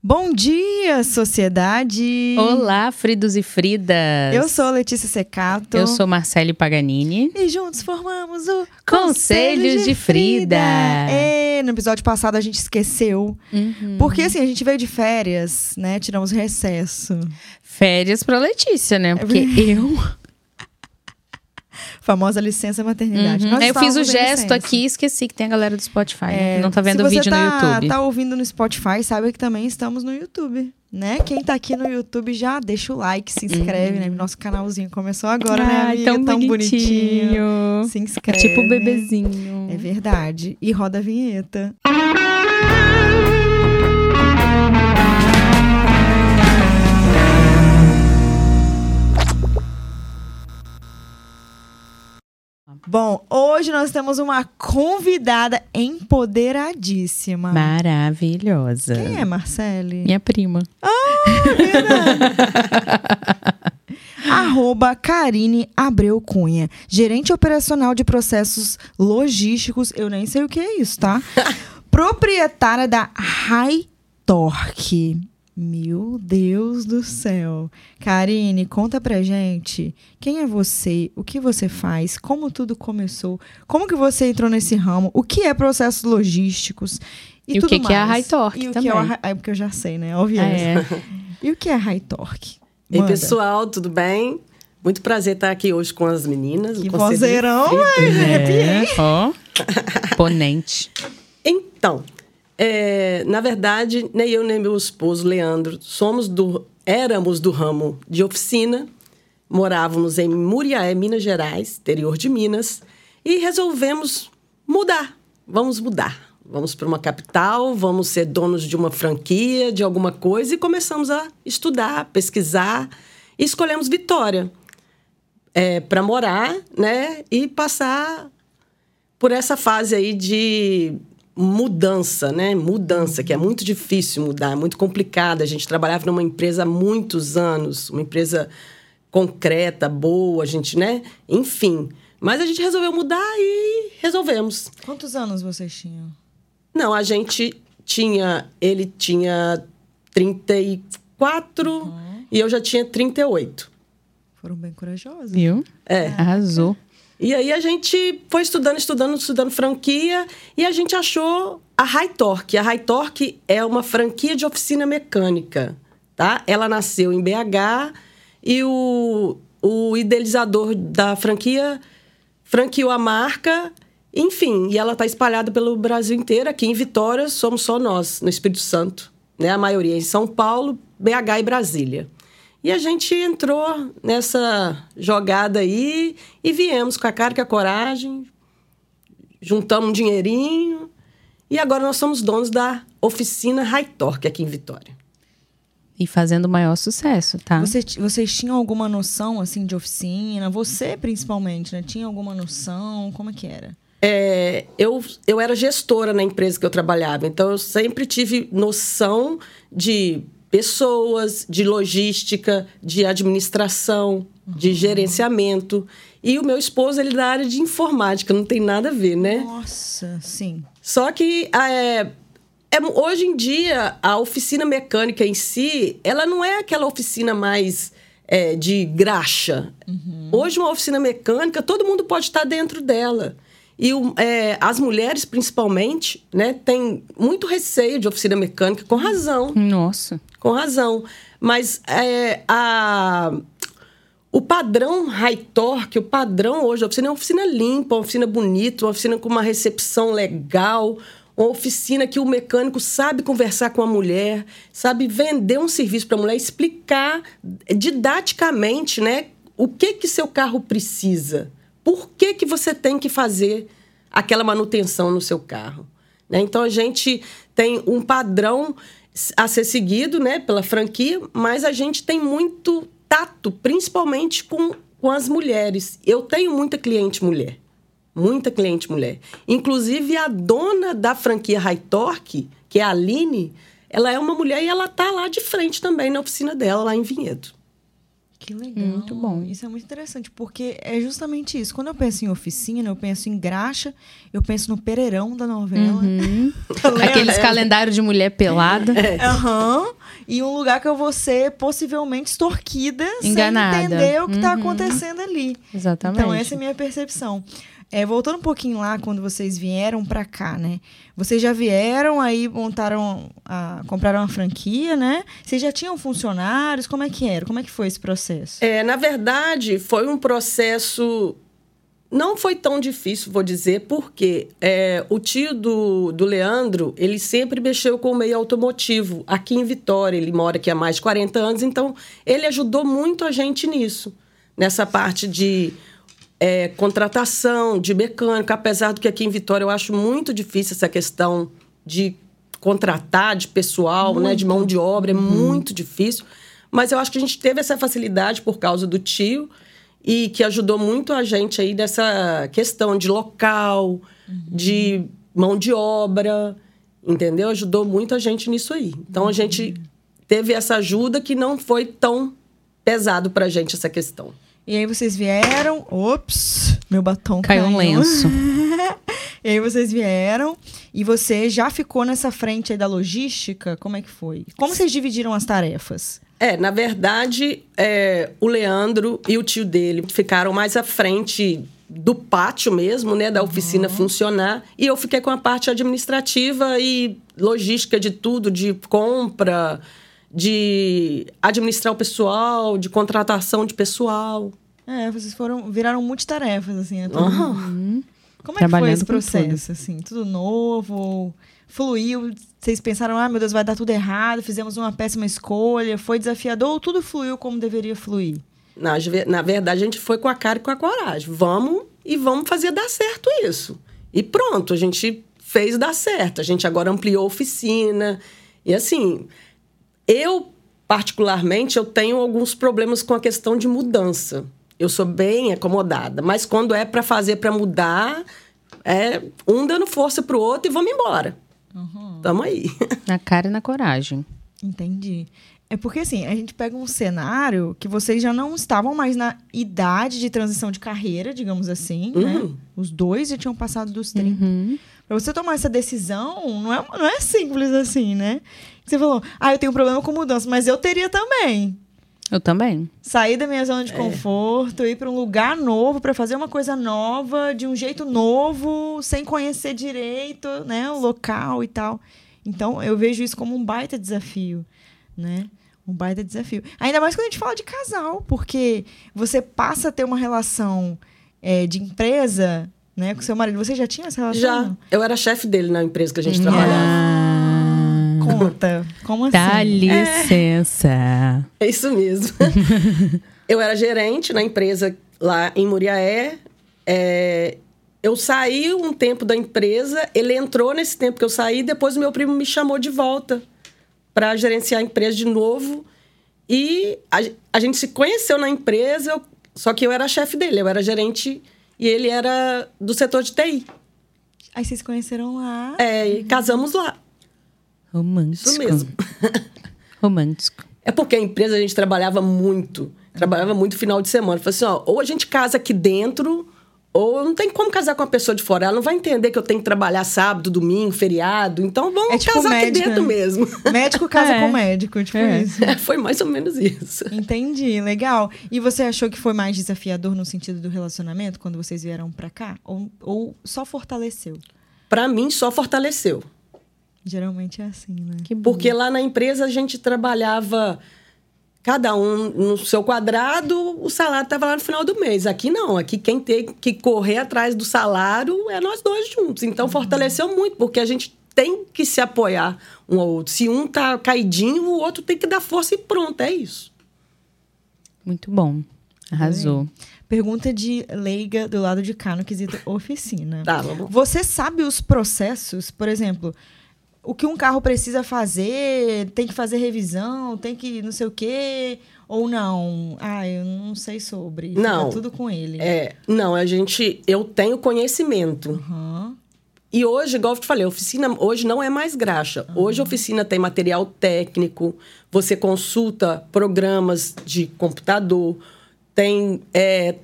Bom dia, sociedade! Olá, Fridos e Fridas! Eu sou Letícia Secato. Eu sou Marcele Paganini. E juntos formamos o Conselhos de Frida. É, no episódio passado a gente esqueceu. Uhum. Porque assim, a gente veio de férias, né? Tiramos recesso. Férias pra Letícia, né? Porque eu. Famosa licença maternidade. Uhum. Nós Eu fiz o gesto licença. aqui e esqueci que tem a galera do Spotify, né, É, que não tá vendo se o vídeo tá, no YouTube. tá ouvindo no Spotify, sabe que também estamos no YouTube, né? Quem tá aqui no YouTube já deixa o like, se inscreve, né? Nosso canalzinho começou agora, né, Uhum. Ai, amiga? tão, bonitinho. Se É inscreve. tipo o bebezinho. É verdade. E roda a vinheta. Bom, hoje nós temos uma convidada empoderadíssima. Maravilhosa. Quem é, Marcele? Minha prima. Arroba Karine Abreu Cunha, gerente operacional de processos logísticos. Eu nem sei o que é isso, tá? Proprietária da High Torque. Meu Deus do céu. Karine, conta pra gente quem é você, o que você faz, como tudo começou, como que você entrou nesse ramo, o que é processos logísticos e, E o tudo que que é a mais. High Torque E o também. que é, a High- é porque eu já sei, né? Óbvio. É. E o que é High Torque? Ei, Manda. pessoal, tudo bem? Muito prazer estar aqui hoje com as meninas. o Que vozeirão, me arrepiei. É, ó. Ponente. Então, é, na verdade, nem eu nem meu esposo, Leandro, somos do, éramos do ramo de oficina, morávamos em Muriaé, Minas Gerais, interior de Minas, e resolvemos mudar. Vamos mudar. Vamos para uma capital, vamos ser donos de uma franquia, de alguma coisa, e começamos a estudar, pesquisar, e escolhemos Vitória para morar, né? E passar por essa fase aí de mudança, né? Mudança, que é muito difícil mudar, é muito complicado. A gente trabalhava numa empresa há muitos anos, uma empresa concreta, boa, a gente, né? Enfim. Mas a gente resolveu mudar e resolvemos. Quantos anos vocês tinham? Não, a gente tinha. Ele tinha 34 e eu já tinha 38. Foram bem corajosos. Viu? É. Arrasou. E aí a gente foi estudando, estudando, estudando franquia e a gente achou a High Torque. A High Torque é uma franquia de oficina mecânica, tá? Ela nasceu em BH e o, o idealizador da franquia franqueou a marca, enfim, e ela está espalhada pelo Brasil inteiro. Aqui em Vitória somos só nós, no Espírito Santo, né? A maioria em São Paulo, BH e Brasília. E a gente entrou nessa jogada aí e viemos com a cara e com a coragem, juntamos um dinheirinho e agora nós somos donos da oficina High Torque aqui em Vitória. E fazendo o maior sucesso, tá? Você- vocês tinham alguma noção, assim, de oficina? Você, principalmente, né? Tinha alguma noção? Como é que era? É, eu, eu era gestora na empresa que eu trabalhava, então eu sempre tive noção de pessoas, de logística, de administração, de gerenciamento. E o meu esposo, ele é da área de informática, não tem nada a ver, né? Nossa, sim. Só que é, é- hoje em dia a oficina mecânica em si, ela não é aquela oficina mais é, de graxa. Hoje uma oficina mecânica, todo mundo pode estar dentro dela. E é, as mulheres, principalmente, né, têm muito receio de oficina mecânica, com razão. Nossa. Com razão. Mas é, a, o padrão high torque, o padrão hoje da oficina é uma oficina limpa, uma oficina bonita, uma oficina com uma recepção legal, uma oficina que o mecânico sabe conversar com a mulher, sabe vender um serviço para a mulher, explicar didaticamente né, o que, que seu carro precisa. Por que, que você tem que fazer aquela manutenção no seu carro? né? Então a gente tem um padrão a ser seguido né, pela franquia, mas a gente tem muito tato, principalmente com, com as mulheres. Eu tenho muita cliente mulher. Muita cliente mulher. Inclusive, a dona da franquia High Torque, que é a Aline, ela é uma mulher e ela tá lá de frente também na oficina dela, lá em Vinhedo. Que legal. Muito bom. Isso é muito interessante, porque é justamente isso. Quando eu penso em oficina, eu penso em graxa, eu penso no pereirão da novela. Uhum. Aqueles calendários de mulher pelada. Aham. E um lugar que eu vou ser possivelmente extorquida Enganada. sem entender o que está Uhum. acontecendo ali. Exatamente. Então, essa é a minha percepção. É, voltando um pouquinho lá, quando vocês vieram pra cá, né? Vocês já vieram, aí montaram, a, compraram uma franquia, né? Vocês já tinham funcionários? Como é que era? Como é que foi esse processo? É, na verdade, foi um processo. Não foi tão difícil, vou dizer, porque é, o tio do, do Leandro, ele sempre mexeu com o meio automotivo. Aqui em Vitória, ele mora aqui há mais de 40 anos, então ele ajudou muito a gente nisso. Nessa parte de é, contratação, de mecânico, apesar do que aqui em Vitória eu acho muito difícil essa questão de contratar de pessoal, né, de mão de obra, é muito difícil. Mas eu acho que a gente teve essa facilidade por causa do tio e que ajudou muito a gente aí nessa questão de local, de mão de obra, entendeu? Ajudou muito a gente nisso aí. Então a gente teve essa ajuda que não foi tão pesado pra gente essa questão. E aí vocês vieram. Ops! Meu batom Caiu um lenço. E aí vocês vieram e você já ficou nessa frente aí da logística? Como é que foi? Como vocês dividiram as tarefas? É, na verdade, é, o Leandro e o tio dele ficaram mais à frente do pátio mesmo, né, da oficina funcionar, e eu fiquei com a parte administrativa e logística de tudo, de compra, de administrar o pessoal, de contratação de pessoal. É, vocês foram viraram multitarefas assim, né? Mundo. Como é que foi Trabalhando esse processo assim? Tudo novo? Fluiu? Vocês pensaram, ah, meu Deus, vai dar tudo errado, fizemos uma péssima escolha, foi desafiador ou tudo fluiu como deveria fluir? Na, na verdade, a gente foi com a cara e com a coragem. Vamos e vamos fazer dar certo isso. E pronto, a gente fez dar certo. A gente agora ampliou a oficina. E assim, eu, particularmente, eu tenho alguns problemas com a questão de mudança. Eu sou bem acomodada. Mas quando é para fazer para mudar, é um dando força pro outro e vamos embora. Tamo aí. Na cara e na coragem. Entendi. É porque assim, a gente pega um cenário que vocês já não estavam mais na idade de transição de carreira, digamos assim, né? Uhum. Os dois já tinham passado dos 30. Uhum. Pra você tomar essa decisão, não é, não é simples assim, né? Você falou, ah, eu tenho um problema com mudança, mas eu teria também. Eu também. Sair da minha É. zona de conforto, ir para um lugar novo, para fazer uma coisa nova, de um jeito novo, sem conhecer direito, né, o local e tal. Então, eu vejo isso como um baita desafio, né? Um baita desafio. Ainda mais quando a gente fala de casal, porque você passa a ter uma relação é, de empresa, né, com seu marido. Você já tinha essa relação? Já. Eu era chefe dele na empresa que a gente trabalhava. Ah, Conta. Como assim? dá licença. É isso mesmo. eu era gerente na empresa lá em Muriaé. É, eu saí um tempo da empresa, ele entrou nesse tempo que eu saí, depois o meu primo me chamou de volta para gerenciar a empresa de novo. E a, a gente se conheceu na empresa, eu- só que eu era chefe dele, eu era gerente e ele era do setor de TI. Aí vocês se conheceram lá. É, e casamos lá. Romântico. Isso mesmo. Romântico. É porque a empresa a gente trabalhava muito. Trabalhava muito final de semana. Falei assim, ó, ou a gente casa aqui dentro, ou não tem como casar com uma pessoa de fora. Ela não vai entender que eu tenho que trabalhar sábado, domingo, feriado. Então vamos É tipo casar médico, aqui dentro né? mesmo. Médico casa É. com médico, tipo É. isso. Foi mais ou menos isso. Entendi, legal. E você achou que foi mais desafiador no sentido do relacionamento quando vocês vieram pra cá? Ou, ou só fortaleceu? Pra mim, só fortaleceu. Geralmente é assim, né? Que bom. Porque lá na empresa a gente trabalhava cada um no seu quadrado, o salário estava lá no final do mês. Aqui não, aqui quem tem que correr atrás do salário é nós dois juntos. Então fortaleceu muito, porque a gente tem que se apoiar um ao outro. Se um tá caidinho, o outro tem que dar força e pronto, é isso. Muito bom. Arrasou. Pergunta de leiga do lado de cá no quesito oficina. Tá, vamos. Você sabe os processos, por exemplo, o que um carro precisa fazer, tem que fazer revisão, tem que não sei o quê, ou não? Ah, eu não sei sobre. Fica Não. tudo com ele. É, não, a gente, eu tenho conhecimento. Aham. E hoje, igual eu te falei, a oficina hoje não é mais graxa. Hoje a oficina tem material técnico, você consulta programas de computador, tem é,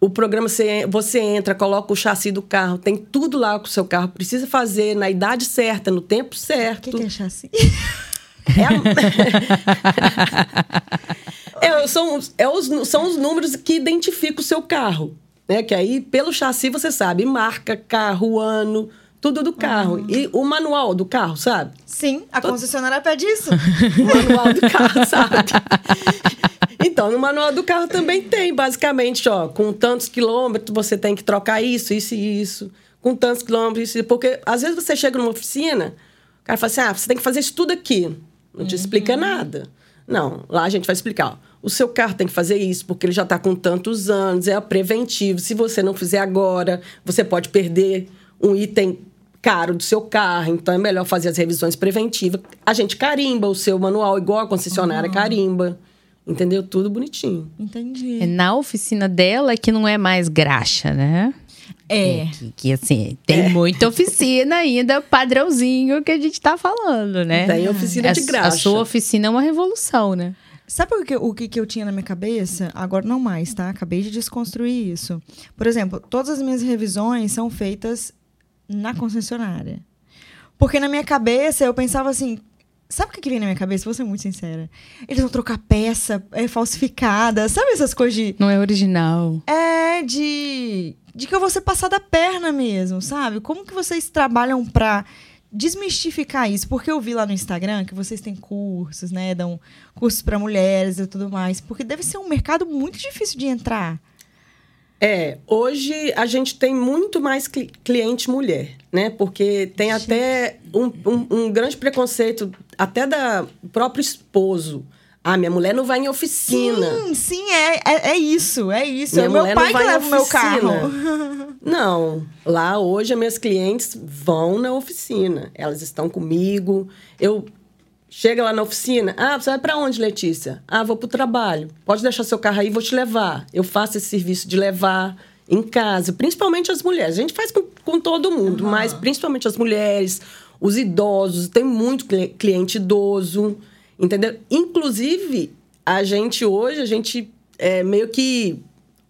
o programa, você, você entra, coloca o chassi do carro, tem tudo lá com o seu carro. Precisa fazer na idade certa, no tempo O certo. que, que é chassi? É, a- é, são, os- é os, são os números que identificam o seu carro. Né? Que aí, pelo chassi, você sabe marca, carro, ano, tudo do carro. E o manual do carro, sabe? Sim, a concessionária pede isso. O manual do carro, sabe? Então, no manual do carro também tem, basicamente, ó, com tantos quilômetros você tem que trocar isso, isso e isso. Com tantos quilômetros, isso. Porque às vezes você chega numa oficina, o cara fala assim: ah, você tem que fazer isso tudo aqui. Não te explica nada. Não, lá a gente vai explicar. Ó, o seu carro tem que fazer isso, porque ele já está com tantos anos, é preventivo. Se você não fizer agora, você pode perder um item caro do seu carro, então é melhor fazer as revisões preventivas. A gente carimba o seu manual, igual a concessionária carimba. Entendeu? Tudo bonitinho. Entendi. É na oficina dela que não é mais graxa, né? É. Que, que, assim, tem muita oficina ainda, padrãozinho que a gente tá falando, né? Tem oficina a, de A graxa. sua oficina é uma revolução, né? Sabe o que, o que que eu tinha na minha cabeça? Agora não mais, tá? Acabei de desconstruir isso. Por exemplo, todas as minhas revisões são feitas na concessionária. Porque na minha cabeça eu pensava assim. Sabe o que, que vem na minha cabeça? Vou ser muito sincera. Eles vão trocar peça é, falsificada. Sabe essas coisas de. Não é original. É, de. De que eu vou ser passada a perna mesmo, sabe? Como que vocês trabalham pra desmistificar isso? Porque eu vi lá no Instagram que vocês têm cursos, né? Dão cursos pra mulheres e tudo mais. Porque deve ser um mercado muito difícil de entrar. É, hoje a gente tem muito mais cli- cliente mulher, né? Porque tem até um, um- um grande preconceito, até da do próprio esposo. Ah, minha mulher não vai em oficina. Sim, sim, é, é, é isso, é isso. Minha é meu pai que leva o meu carro. Não, lá hoje as minhas clientes vão na oficina. Elas estão comigo. Eu chego lá na oficina. Ah, você vai para onde, Letícia? Ah, vou para o trabalho. Pode deixar seu carro aí, vou te levar. Eu faço esse serviço de levar em casa, principalmente as mulheres. A gente faz com, com todo mundo, mas principalmente as mulheres, os idosos. Tem muito cli- cliente idoso, entendeu? Inclusive, a gente hoje, a gente é, meio que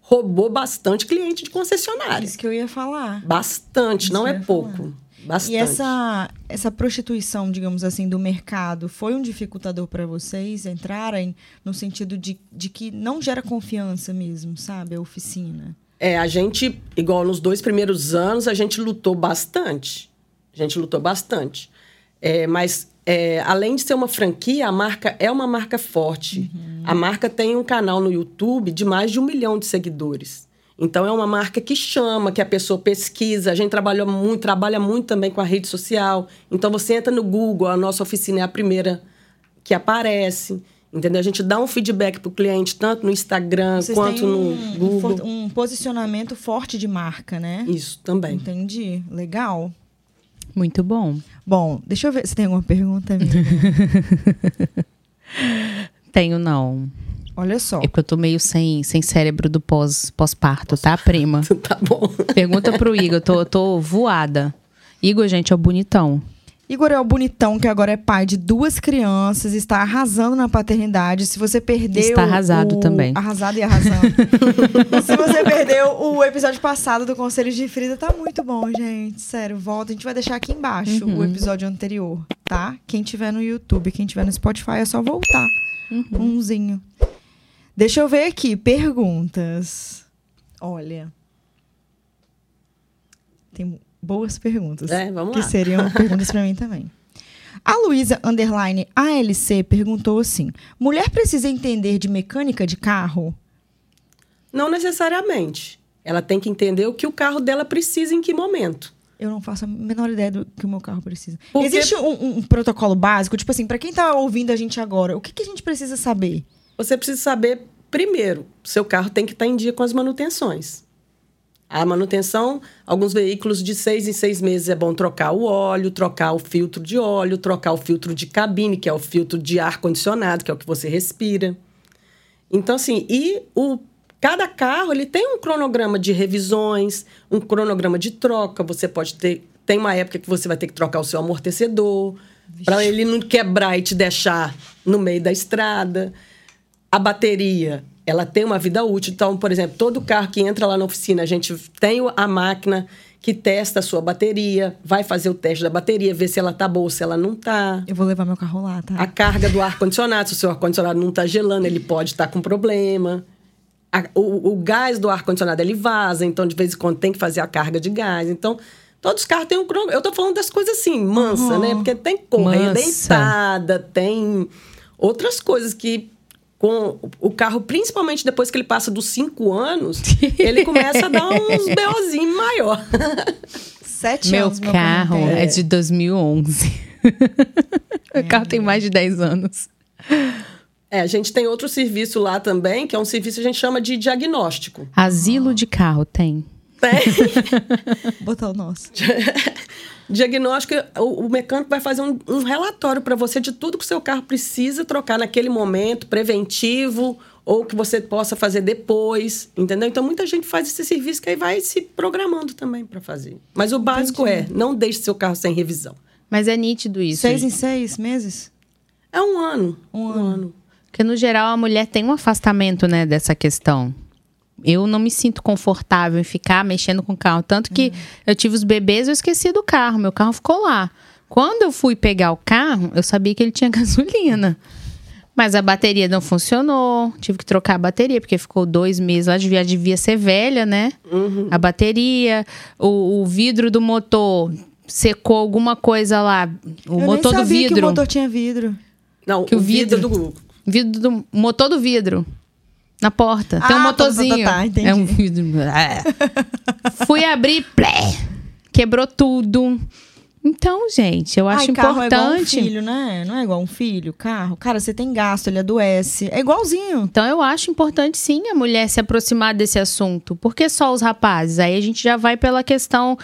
roubou bastante cliente de concessionária. Isso que eu ia falar. Bastante, Isso não é pouco. Bastante. E essa, essa prostituição, digamos assim, do mercado foi um dificultador para vocês entrarem no sentido de, de que não gera confiança mesmo, sabe? A oficina. É, a gente, igual nos dois primeiros anos, a gente lutou bastante. A gente lutou bastante. É, mas, é, além de ser uma franquia, a marca é uma marca forte. A marca tem um canal no YouTube de mais de um milhão de seguidores. Então, é uma marca que chama, que a pessoa pesquisa. A gente trabalha muito, trabalha muito também com a rede social. Então, você entra no Google, a nossa oficina é a primeira que aparece. Entendeu? A gente dá um feedback para o cliente, tanto no Instagram Vocês quanto têm no um, um Google. um posicionamento forte de marca, né? Isso também. Entendi. Legal. Muito bom. Bom, deixa eu ver se tem alguma pergunta. Tenho não. Olha só. É porque eu tô meio sem, sem cérebro do pós- pós-parto, tá, prima? Tá bom. Pergunta pro Igor, eu tô, eu tô voada. Igor, gente, é o bonitão. Igor é o bonitão que agora é pai de duas crianças, está arrasando na paternidade. Se você perdeu. Está arrasado o- também. Arrasado e arrasando. Se você perdeu o episódio passado do Conselhos de Frida, tá muito bom, gente. Sério, volta. A gente vai deixar aqui embaixo Uhum. o episódio anterior, tá? Quem tiver no YouTube, quem tiver no Spotify, é só voltar. Uhum. Umzinho. Deixa eu ver aqui. Perguntas. Olha. Tem boas perguntas. É, vamos que lá. seriam perguntas pra mim também. A Luísa Underline ALC perguntou assim: mulher precisa entender de mecânica de carro? Não necessariamente. Ela tem que entender o que o carro dela precisa em que momento. Eu não faço a menor ideia do que o meu carro precisa. Porque- Existe um, um- protocolo básico, tipo assim, pra quem tá ouvindo a gente agora, o que, que a gente precisa saber? Você precisa saber, primeiro, seu carro tem que estar em dia com as manutenções. A manutenção, alguns veículos de seis em seis meses é bom trocar o óleo, trocar o filtro de óleo, trocar o filtro de cabine, que é o filtro de ar condicionado, que é o que você respira. Então, assim, e o, cada carro ele tem um cronograma de revisões, um cronograma de troca. Você pode ter, tem uma época que você vai ter que trocar o seu amortecedor, para ele não quebrar e te deixar no meio da estrada. A bateria, ela tem uma vida útil. Então, por exemplo, todo carro que entra lá na oficina, a gente tem a máquina que testa a sua bateria, vai fazer o teste da bateria, ver se ela tá boa ou se ela não tá. Eu vou levar meu carro lá, tá? A carga do ar-condicionado, se o seu ar-condicionado não tá gelando, ele pode estar tá com problema. A, o, o, gás do ar-condicionado, ele vaza, então de vez em quando tem que fazer a carga de gás. Então, todos os carros têm um cronômetro. Eu tô falando das coisas assim, mansa, uhum. né? Porque tem correia dentada, tem outras coisas que com o carro, principalmente depois que ele passa dos cinco anos, ele começa a dar uns BOzinhos maior. Sete meu anos. Meu carro é. é de 2011. É. o carro tem mais de 10 anos. É, a gente tem outro serviço lá também, que é um serviço que a gente chama de diagnóstico. Asilo de carro tem. Tem. Botar o nosso. Diagnóstico, o, o, mecânico vai fazer um, um relatório para você de tudo que o seu carro precisa trocar naquele momento, preventivo, ou que você possa fazer depois, entendeu? Então, muita gente faz esse serviço que aí vai se programando também para fazer. Mas o básico Entendi. é, não deixe seu carro sem revisão. Mas é nítido isso. Seis em seis meses? É um ano. Um, um ano. ano. Porque, no geral, a mulher tem um afastamento, né, dessa questão eu não me sinto confortável em ficar mexendo com o carro. Tanto que uhum. eu tive os bebês, eu esqueci do carro. Meu carro ficou lá. Quando eu fui pegar o carro, eu sabia que ele tinha gasolina. Mas a bateria não funcionou. Tive que trocar a bateria, porque ficou dois meses lá. Devia, devia ser velha, né? Uhum. A bateria, o, o, vidro do motor secou alguma coisa lá. O eu motor nem sabia do vidro. que o motor tinha vidro. Não, que o, o vidro, vidro do. Vidro do motor do vidro. Na porta. Ah, Tem um tá, motorzinho. Tá, tá, tá, é um. É. Fui abrir, plé, quebrou tudo. Então, gente, eu acho Ai, carro importante. É igual um filho, né? Não é igual um filho, carro. Cara, você tem gasto, ele adoece. É igualzinho. Então, eu acho importante sim a mulher se aproximar desse assunto. Por que só os rapazes? Aí a gente já vai pela questão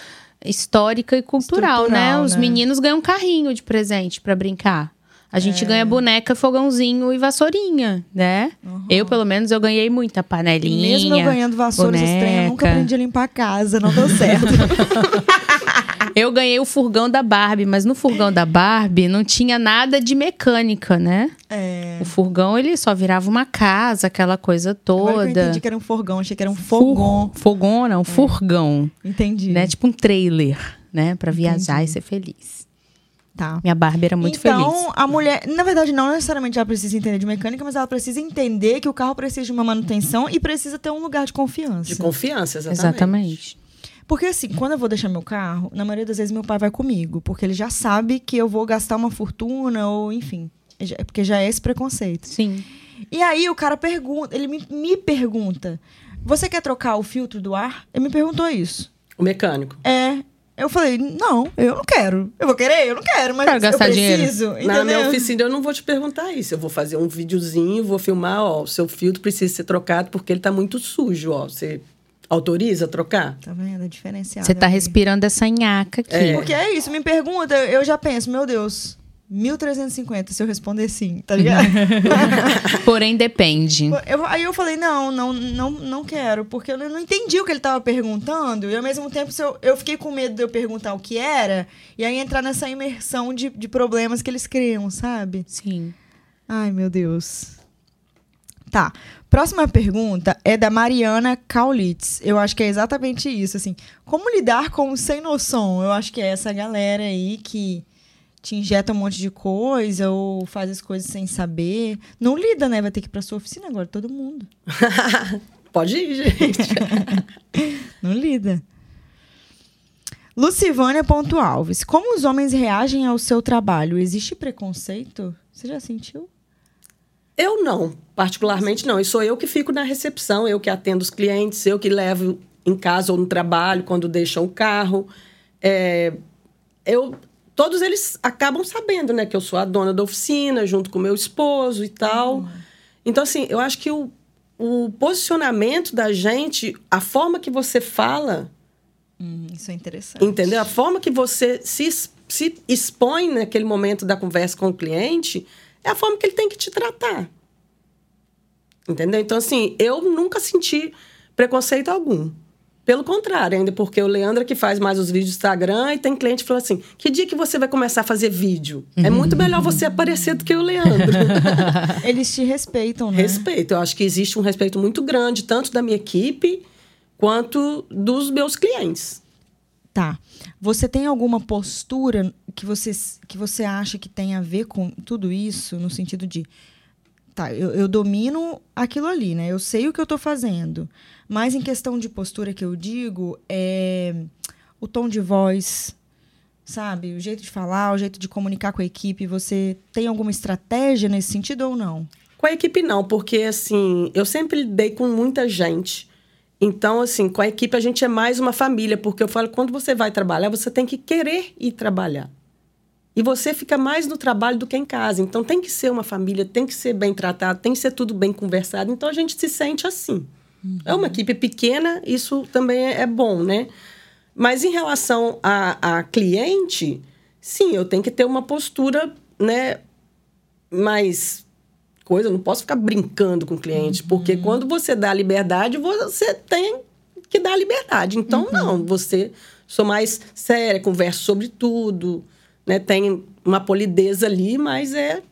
histórica e cultural, né? Os né? meninos ganham um carrinho de presente para brincar. A gente é. ganha boneca, fogãozinho e vassourinha, né? Uhum. Eu, pelo menos, eu ganhei muita panelinha. Mesmo eu ganhando vassouras estranhas, eu nunca aprendi a limpar a casa, não deu certo. eu ganhei o furgão da Barbie, mas no furgão da Barbie não tinha nada de mecânica, né? É. O furgão, ele só virava uma casa, aquela coisa toda. Agora eu entendi que era um furgão, achei que era um fogão. Fur... Fogão, não, é. furgão. Entendi. Né? Tipo um trailer, né? Pra viajar entendi. e ser feliz. Tá. Minha Barbie era muito então, feliz. Então, a mulher, na verdade, não necessariamente ela precisa entender de mecânica, mas ela precisa entender que o carro precisa de uma manutenção e precisa ter um lugar de confiança. De confiança, exatamente. Exatamente. Porque assim, quando eu vou deixar meu carro, na maioria das vezes meu pai vai comigo, porque ele já sabe que eu vou gastar uma fortuna ou enfim, porque já é esse preconceito. Sim. E aí o cara pergunta, ele me, me pergunta: "Você quer trocar o filtro do ar?" Ele me perguntou isso. O mecânico. É. Eu falei, não, eu não quero. Eu vou querer? Eu não quero, mas quero gastar eu preciso. Dinheiro. Na minha oficina eu não vou te perguntar isso. Eu vou fazer um videozinho, vou filmar, ó, o seu filtro precisa ser trocado porque ele tá muito sujo, ó. Você autoriza a trocar? Tá vendo? É diferenciado. Você tá respirando essa nhaca aqui. É. Porque é isso, me pergunta, eu já penso, meu Deus, 1.350 se eu responder sim, tá ligado? Porém, depende. Eu, aí eu falei, não, não, não, não quero, porque eu não entendi o que ele estava perguntando, e ao mesmo tempo eu, eu fiquei com medo de eu perguntar o que era, e aí entrar nessa imersão de, de problemas que eles criam, sabe? Sim. Ai, meu Deus. Tá. Próxima pergunta é da Mariana Kaulitz. Eu acho que é exatamente isso, assim. Como lidar com o sem noção? Eu acho que é essa galera aí que te injeta um monte de coisa ou faz as coisas sem saber. Não lida, né? Vai ter que ir pra sua oficina agora, todo mundo. Pode ir, gente. Não lida. Lucivânia Ponto Alves. Como os homens reagem ao seu trabalho? Existe preconceito? Você já sentiu? Eu não, particularmente não. E sou eu que fico na recepção, eu que atendo os clientes, eu que levo em casa ou no trabalho quando deixam o carro. É, eu todos eles acabam sabendo, né, que eu sou a dona da oficina, junto com meu esposo e tal. Uhum. Então, assim, eu acho que o, o posicionamento da gente, a forma que você fala. Hum, isso é interessante. Entendeu? A forma que você se, se expõe naquele momento da conversa com o cliente é a forma que ele tem que te tratar. Entendeu? Então, assim, eu nunca senti preconceito algum. Pelo contrário, ainda porque o Leandro é que faz mais os vídeos do Instagram e tem cliente que fala assim: que dia que você vai começar a fazer vídeo? É muito melhor você aparecer do que o Leandro. Eles te respeitam, né? respeito. Eu acho que existe um respeito muito grande, tanto da minha equipe quanto dos meus clientes. Tá. Você tem alguma postura que você, que você acha que tem a ver com tudo isso, no sentido de. Tá, eu, eu domino aquilo ali, né? Eu sei o que eu tô fazendo. Mas em questão de postura que eu digo, é o tom de voz, sabe? O jeito de falar, o jeito de comunicar com a equipe. Você tem alguma estratégia nesse sentido ou não? Com a equipe, não, porque assim, eu sempre lidei com muita gente. Então, assim, com a equipe a gente é mais uma família, porque eu falo, quando você vai trabalhar, você tem que querer ir trabalhar. E você fica mais no trabalho do que em casa. Então, tem que ser uma família, tem que ser bem tratado, tem que ser tudo bem conversado. Então, a gente se sente assim. Uhum. É uma equipe pequena, isso também é bom, né? Mas em relação a, a cliente, sim, eu tenho que ter uma postura, né, mais coisa, eu não posso ficar brincando com o cliente, uhum. porque quando você dá liberdade, você tem que dar liberdade. Então, uhum. não, você sou mais séria, converso sobre tudo, né? Tem uma polidez ali, mas é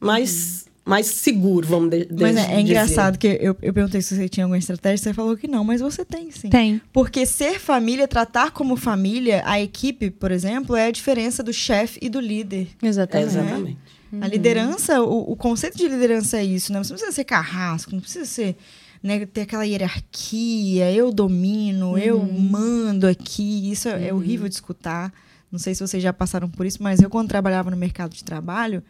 mais, uhum. Mais seguro, vamos de, Mas é, é engraçado que eu, eu perguntei se você tinha alguma estratégia, você falou que não, mas você tem sim. Tem. Porque ser família, tratar como família, a equipe, por exemplo, é a diferença do chefe e do líder. Exatamente. É, exatamente. Uhum. A liderança, o, o, conceito de liderança é isso, né? Você não precisa ser carrasco, não precisa ser. Né, ter aquela hierarquia, eu domino, uhum. eu mando aqui. Isso é, é horrível de escutar. Não sei se vocês já passaram por isso, mas eu, quando trabalhava no mercado de trabalho,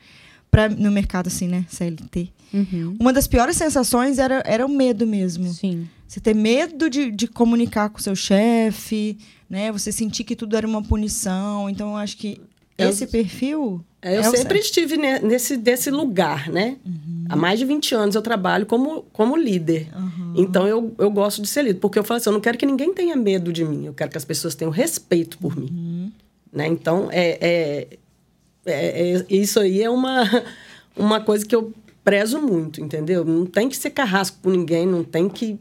pra, no mercado assim, né? CLT. Uhum. Uma das piores sensações era, era o medo mesmo. Sim. Você ter medo de, de comunicar com o seu chefe, né? Você sentir que tudo era uma punição. Então, eu acho que eu, esse perfil. É, eu é sempre estive nesse desse lugar, né? Uhum. Há mais de 20 anos eu trabalho como, como líder. Uhum. Então eu, eu gosto de ser líder. Porque eu falo assim: eu não quero que ninguém tenha medo de mim. Eu quero que as pessoas tenham respeito por mim. Uhum. Né? Então, é, é, é, é, isso aí é uma, uma coisa que eu prezo muito, entendeu? Não tem que ser carrasco com ninguém, não tem que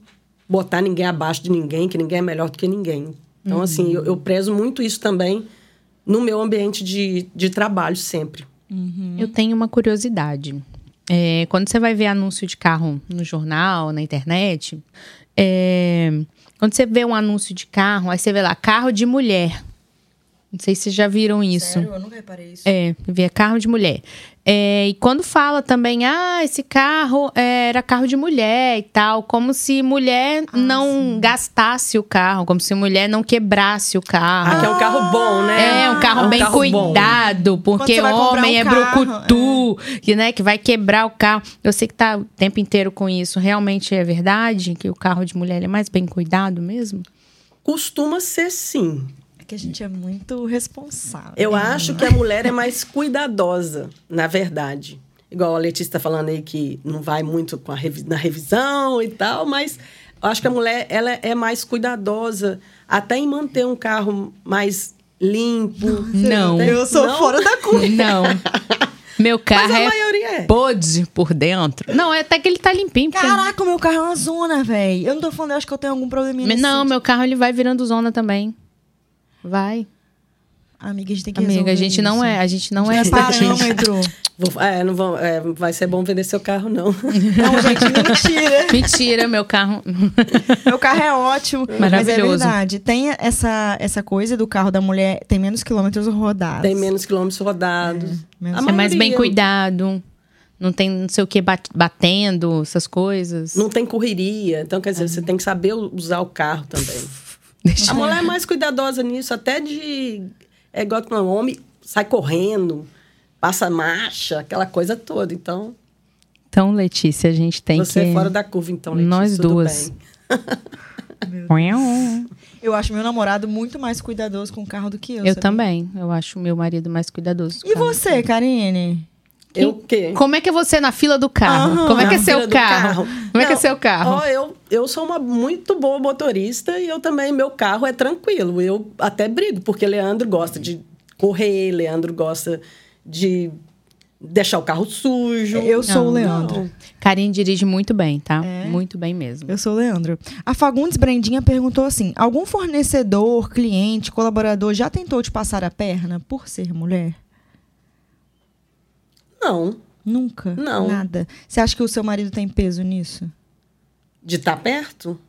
botar ninguém abaixo de ninguém, que ninguém é melhor do que ninguém. Então, assim, eu, eu prezo muito isso também no meu ambiente de, de trabalho sempre. Uhum. Eu tenho uma curiosidade. É, quando você vai ver anúncio de carro no jornal, na internet, é, quando você vê um anúncio de carro, aí você vê lá, carro de mulher. Não sei se vocês já viram isso. Sério? Eu nunca reparei isso. É, via carro de mulher. É, e quando fala também, ah, esse carro era carro de mulher e tal, como se mulher ah, não sim. gastasse o carro, como se mulher não quebrasse o carro. Ah, que é um carro bom, né? É, um carro é um bem carro cuidado, bom. porque homem um é carro, brucutu, é. Que, né, que vai quebrar o carro. Eu sei que tá o tempo inteiro com isso. Realmente é verdade que o carro de mulher é mais bem cuidado mesmo? Costuma ser sim que a gente é muito responsável. Eu acho que a mulher é mais cuidadosa, na verdade. Igual a Letícia está falando aí que não vai muito com a revi na revisão e tal, mas eu acho que a mulher ela é mais cuidadosa, até em manter um carro mais limpo. Não. Eu sou não? fora da curva. Não. Meu carro Mas a é maioria é. podre por dentro. Não, é até que ele tá limpinho. porque- Caraca, o meu carro é uma zona, velho. Eu não tô falando, eu acho que eu tenho algum probleminha Não, sentido. meu carro ele vai virando zona também. Vai. Amiga, a gente tem que Amiga, a gente não isso. é, a gente não é É estatística. parâmetro. Vou- é, não vão, é, vai ser bom vender seu carro, não. Não, gente, mentira. Mentira, meu carro. Meu carro é ótimo. Mas é Maravilhoso. verdade. Tem essa, essa coisa do carro da mulher, tem menos quilômetros rodados. Tem menos quilômetros rodados. menos- A É mais bem cuidado. Não tem não sei o que bat- batendo, essas coisas. Não tem correria. Então, quer dizer, você tem que saber usar o carro também. Deixa- A mulher é mais cuidadosa nisso, até de. É igual que o homem sai correndo, passa marcha, aquela coisa toda. Então, Então, Letícia, a gente tem você que. é fora da curva, então, Letícia. Nós tudo duas. bem. Eu acho meu namorado muito mais cuidadoso com o carro do que eu. Eu sabia? também. Eu acho meu marido mais cuidadoso. E você, Karine? Eu o quê? Como é que é você na fila do carro? Aham. Como é que é seu do carro? Como é que é Não, seu carro? Ó, eu, eu sou uma muito boa motorista e eu também, meu carro é tranquilo. Eu até brigo, porque Leandro gosta de correr, Leandro gosta de deixar o carro sujo. Eu sou Não, o Leandro. Não. Karine dirige muito bem, tá? É? Muito bem mesmo. Eu sou o Leandro. A Fagundes Brendinha perguntou assim: algum fornecedor, cliente, colaborador já tentou te passar a perna por ser mulher? Não. Nunca? Não. Nada. Você acha que o seu marido tem peso nisso? De estar perto?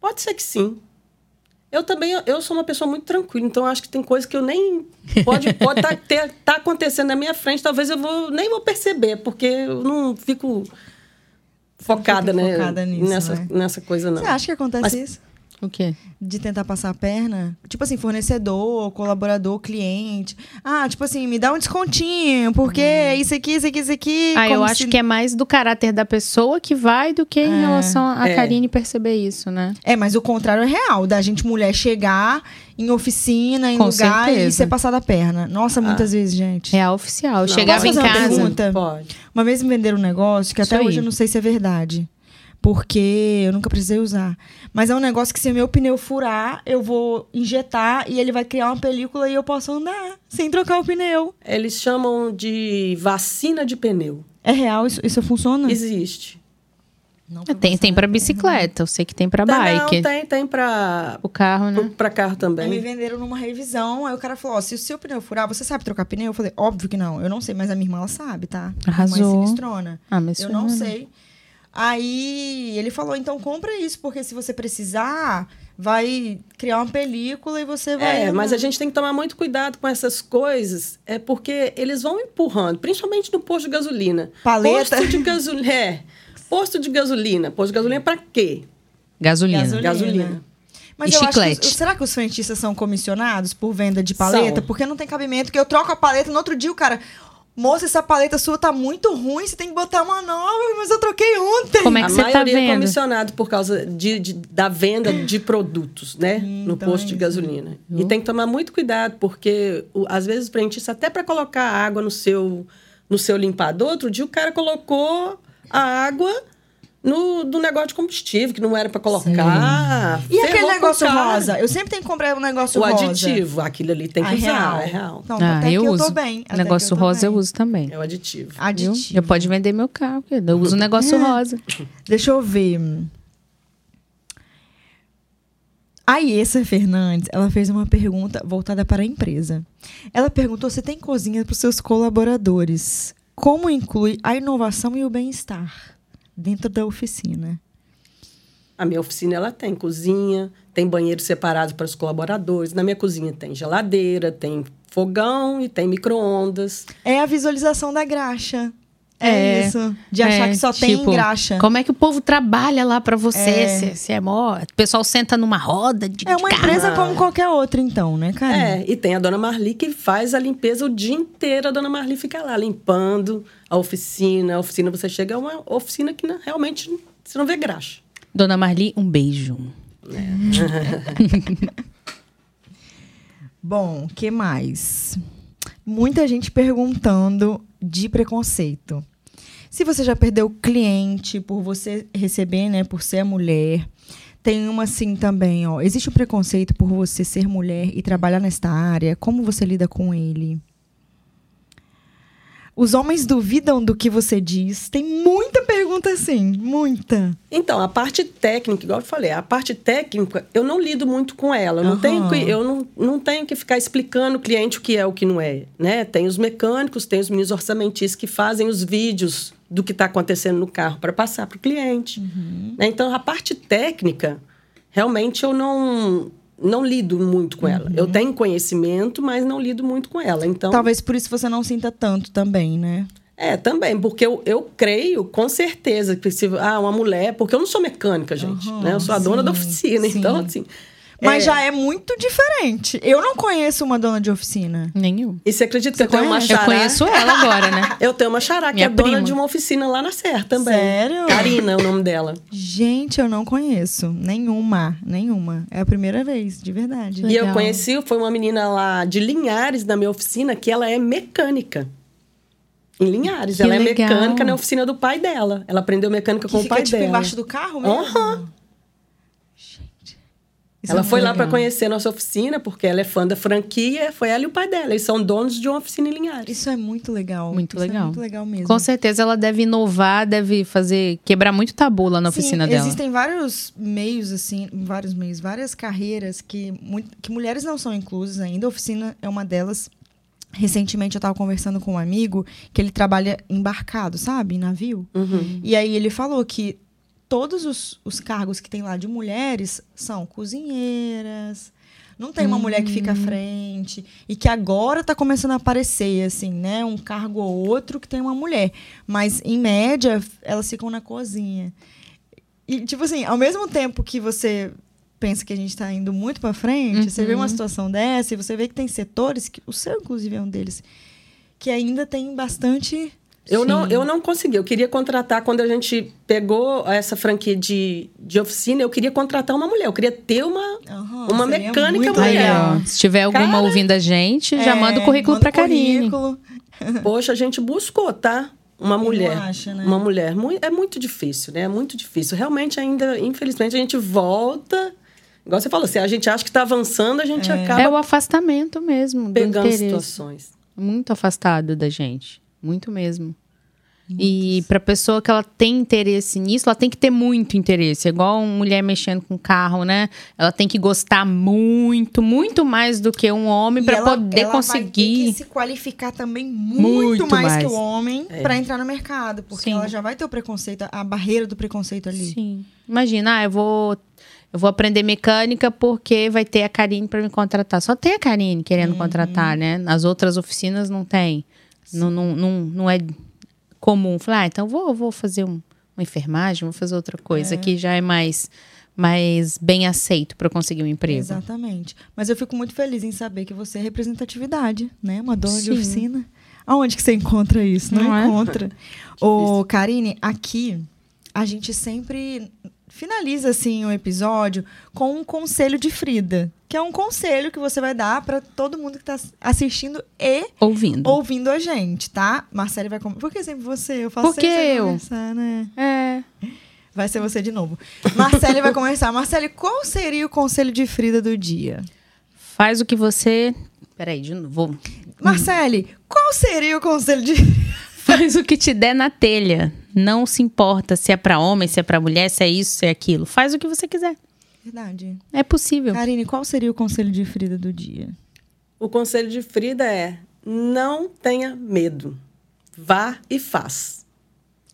Pode ser que sim. Eu também, eu- sou uma pessoa muito tranquila, então acho que tem coisa que eu nem pode pode tá, ter- tá acontecendo na minha frente, talvez eu vou nem vou perceber, porque eu não fico focada, fica né, focada nisso, nessa né? nessa coisa não. Você acha que acontece Mas- isso? O quê? De tentar passar a perna? Tipo assim, fornecedor, colaborador, cliente. Ah, tipo assim, me dá um descontinho, porque isso aqui, isso aqui, isso aqui. Ah, eu como acho se- que é mais do caráter da pessoa que vai do que em relação a É. Karine perceber isso, né? É, mas o contrário é real, da gente mulher chegar em oficina, em Com lugar e certeza. ser passada a perna. Nossa, muitas vezes, gente. Real oficial. Não, Chegava posso em uma casa. pergunta? Pode. Uma vez me venderam um negócio que Isso até aí. hoje eu não sei se é verdade. Porque eu nunca precisei usar. Mas é um negócio que se meu pneu furar, eu vou injetar e ele vai criar uma película e eu posso andar sem trocar o pneu. Eles chamam de vacina de pneu. É real? Isso, isso funciona? Existe. Não, Tem, tem pra bicicleta, eu sei que tem pra bike. Não, tem, tem pra, O carro, né? pra carro Aí me também. venderam numa revisão, aí o cara falou, ó, se o seu pneu furar, você sabe trocar pneu? Eu falei, óbvio que não, eu não sei, mas a minha irmã, ela sabe, tá? Arrasou. Minha mãe é sinistrona. Ah, mas Eu não é- sei. Aí ele falou, então compra isso, porque se você precisar, vai criar uma película e você vai... É, mas andar." a gente tem que tomar muito cuidado com essas coisas, é porque eles vão empurrando, principalmente no posto de gasolina. Paleta. Posto de gasolina. É, posto de gasolina. Posto de gasolina é pra quê? Gasolina. Gasolina. Gasolina. Mas E eu acho chiclete. que, os- será que os frentistas são comissionados por venda de paleta? São. Porque não tem cabimento, que eu troco a paleta no outro dia o cara... Moça, essa paleta sua tá muito ruim, você tem que botar uma nova, mas eu troquei ontem. Como é que a você tá maioria é vendo? comissionado por causa de, de- da venda de produtos, né? no então posto é de gasolina. E tem que tomar muito cuidado, porque o- às vezes o frentista, até para colocar água no seu, no seu limpador, outro dia o cara colocou a água no, do negócio de combustível, que não era para colocar. E aquele o negócio rosa? Eu sempre tenho que comprar um negócio O rosa. aditivo, aquilo ali tem que Ah, usar, real. é real. Não, Ah, até eu que eu uso. tô bem. até negócio eu rosa eu bem. uso também. É o aditivo. Viu? Aditivo. Já pode vender meu carro. Eu uso um negócio É. rosa. Deixa eu ver. A Iessa Fernandes, ela fez uma pergunta voltada para a empresa. Ela perguntou se tem cozinha para os seus colaboradores. Como inclui a inovação e o bem-estar dentro da oficina? A minha oficina ela tem cozinha, tem banheiro separado para os colaboradores. Na minha cozinha tem geladeira, tem fogão e tem micro-ondas. É a visualização da graxa. É, É, isso. De achar É, que só tem tipo, graxa. Como é que o povo trabalha lá pra você? É. Se, se é mó... O pessoal senta numa roda de É uma de empresa como qualquer outra, então, né, cara? É, e tem a dona Marli que faz a limpeza o dia inteiro. A dona Marli fica lá limpando a oficina. A oficina, você chega, é uma oficina que não- realmente você não vê graxa. Dona Marli, um beijo. Bom, que mais? Muita gente perguntando de preconceito. Se você já perdeu cliente por você receber, né, por ser mulher. Tem uma assim também, ó. Existe um preconceito por você ser mulher e trabalhar nesta área? Como você lida com ele? Os homens duvidam do que você diz? Tem muita pergunta assim, muita. Então, a parte técnica, igual eu falei, a parte técnica, eu não lido muito com ela. Eu, não tenho, que, eu não, não tenho que ficar explicando o cliente o que é o que não é. Né? Tem os mecânicos, tem os meninos orçamentistas que fazem os vídeos do que está acontecendo no carro para passar para o cliente. Né? Então, a parte técnica, realmente eu não, não lido muito com ela. Eu tenho conhecimento, mas não lido muito com ela. Então, Talvez por isso você não sinta tanto também, né? É, também, porque eu, eu creio, com certeza, que se ah, uma mulher, porque eu não sou mecânica, gente, Aham, né? Eu sou a dona da sim, oficina, sim. então, assim. Mas é, já é muito diferente. Eu não conheço uma dona de oficina. Nenhum. E você acredita que eu tenho uma xará? Eu conheço ela agora, né? Eu tenho uma xará que Minha é dona prima. de uma oficina lá na Serra também. Sério? Karina é o nome dela. Gente, eu não conheço. Nenhuma. Nenhuma. É a primeira vez, de verdade. E eu Legal. conheci, foi uma menina lá de Linhares, na minha oficina, que ela é mecânica. Em Linhares. Que ela é legal. mecânica na oficina do pai dela. Ela aprendeu mecânica Que com o fica, pai tipo, dela. embaixo do carro mesmo? Aham. Gente. Ela foi lá legal. para conhecer a nossa oficina, porque ela é fã da franquia, foi ela e o pai dela. Eles são donos de uma oficina em Linhares. Isso é muito legal. Muito Isso legal. É muito legal mesmo. Com certeza ela deve inovar, deve fazer, quebrar muito tabu lá na Sim, oficina dela. Existem vários meios, assim, vários meios, várias carreiras que, que mulheres não são inclusas ainda. A oficina é uma delas. Recentemente eu estava conversando com um amigo que ele trabalha embarcado, sabe? Em navio. Uhum. E aí ele falou que todos os, os cargos que tem lá de mulheres são cozinheiras. Não tem uma mulher que fica à frente. E que agora tá começando a aparecer, assim, né? Um cargo ou outro que tem uma mulher. Mas, em média, elas ficam na cozinha. E, tipo assim, ao mesmo tempo que você pensa que a gente tá indo muito pra frente, você vê uma situação dessa e você vê que tem setores, que o seu, inclusive, é um deles, que ainda tem bastante Eu não, eu não consegui. Eu queria contratar, quando a gente pegou essa franquia de, de oficina, eu queria contratar uma mulher. Eu queria ter uma, Aham, uma mecânica mulher. legal. se tiver alguma Cara, ouvindo a gente, já É, manda o currículo manda pra o Karine. currículo. Poxa, a gente buscou, tá? Uma mulher. acha, né? Uma mulher. É muito difícil, né? É muito difícil. Realmente, ainda, infelizmente, a gente volta. Igual você falou, se a gente acha que está avançando, a gente acaba É o afastamento mesmo do pegando situações. Muito afastado da gente. Muito mesmo. E pra pessoa que ela tem interesse nisso, ela tem que ter muito interesse. É igual uma mulher mexendo com carro, né? Ela tem que gostar muito, muito mais do que um homem pra ela- poder ela Vai ter conseguir. que se qualificar também muito, Muito mais, mais. que o homem pra entrar no mercado. Porque Sim. ela já vai ter o preconceito, a barreira do preconceito ali. Sim. Imagina, ah, eu vou eu vou aprender mecânica porque vai ter a Karine para me contratar. Só tem a Karine querendo Uhum. contratar, né? Nas outras oficinas não tem. Não, não, não, não é comum. Falar, ah, então vou, vou fazer um- uma enfermagem, vou fazer outra coisa. que já é mais, mais bem aceito para conseguir um emprego. Exatamente. Mas eu fico muito feliz em saber que você é representatividade, né? Uma dona de Sim. oficina. Aonde que você encontra isso? Não, Não é? encontra. Ô, Karine, aqui a gente sempre finaliza assim o episódio com um conselho de Frida, que é um conselho que você vai dar para todo mundo que tá assistindo e Ouvindo. ouvindo a gente, tá? Marcele vai começar. Por que sempre você? Eu faço Porque eu. começar, né? É. Vai ser você de novo. Marcele vai começar. Marcele, qual seria o conselho de Frida do dia? Faz o que você. Peraí, de novo. Vou- Marcele, qual seria o conselho de. Faz o que te der na telha. Não se importa se é pra homem, se é pra mulher, se é isso, se é aquilo. Faz o que você quiser. Verdade. É possível. Karine, qual seria o conselho de Frida do dia? O conselho de Frida é: não tenha medo. Vá e faz.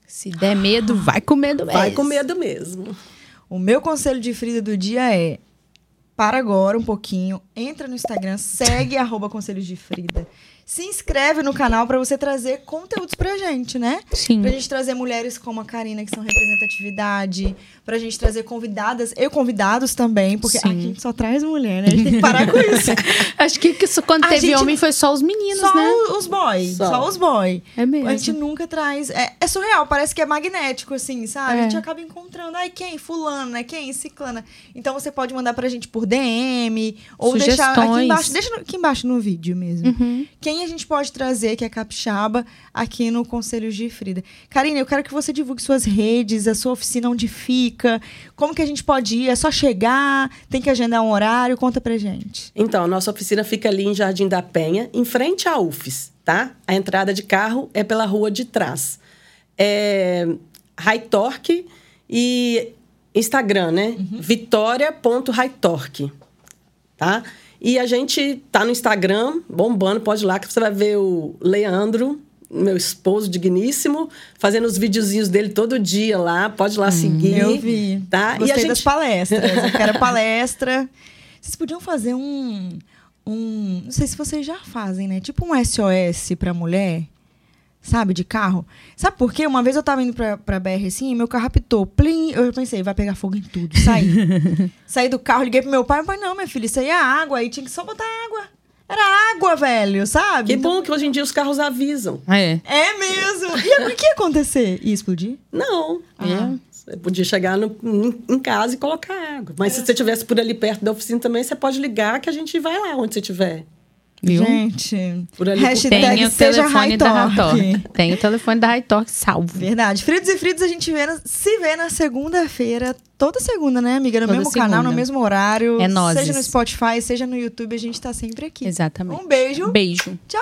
Se der medo, vai com medo mesmo. Vai com medo mesmo. O meu conselho de Frida do dia é: para agora um pouquinho, entra no Instagram, segue arroba conselhos de Frida. Se inscreve no canal para você trazer conteúdos pra gente, né? Sim. Pra gente trazer mulheres como a Karina, que são representatividade. Pra gente trazer convidadas, eu convidados também, porque Sim. aqui a gente só traz mulher, né? A gente tem que parar com isso. Acho que isso, quando A teve gente- homem foi só os meninos, só né? o- os boy, só, Só. os boy. É mesmo. A gente nunca traz. É, é surreal, parece que é magnético, assim, sabe? É. A gente acaba encontrando. Ai, quem? Fulano, né? Quem? Ciclana. Então você pode mandar pra gente por DM ou deixar aqui Sugestões. embaixo. Deixa no- aqui embaixo no vídeo mesmo. Uhum. Quem a gente pode trazer, que é capixaba, aqui no Conselhos de Frida. Karine, eu quero que você divulgue suas redes, a sua oficina onde fica, como que a gente pode ir? É só chegar, tem que agendar um horário? Conta pra gente. Então, nossa oficina fica ali em Jardim da Penha, em frente à UFES, tá? A entrada de carro é pela rua de trás. É High Torque e Instagram, né? Vitória.hightorque, tá? E a gente tá no Instagram, bombando, pode ir lá que você vai ver o Leandro, meu esposo digníssimo, fazendo os videozinhos dele todo dia lá, pode ir lá seguir. Eu vi. Tá? Gostei e a gente das palestras. Eu quero palestra. Vocês podiam fazer um, um. Não sei se vocês já fazem, né? Tipo um SOS pra mulher. Sabe, de carro. Sabe por quê? Uma vez eu tava indo pra, pra BR assim, e meu carro apitou. Plim, eu pensei, vai pegar fogo em tudo. Saí. Saí do carro, liguei pro meu pai. Meu pai, não, minha filha, isso aí é água. Aí tinha que só botar água. Era água, velho, sabe? Que Então- bom que hoje em dia os carros avisam. É. É mesmo. E aí, o que ia acontecer? Ia explodir? Não. Ah. Você podia chegar no- em, em casa e colocar água. Mas se você estivesse por ali perto da oficina também, você pode ligar que a gente vai lá onde você estiver. Viu? Gente, Por ali hashtag Tem o seja telefone da High Talk. High Tem o telefone da High Talk salvo. Verdade. Fridos e Fritos a gente vê na- se vê na segunda-feira. Toda segunda, né, amiga? No Toda mesmo canal, no segunda. mesmo horário. É nozes. Seja no Spotify, seja no YouTube, a gente tá sempre aqui. Exatamente. Um beijo. Beijo. Tchau.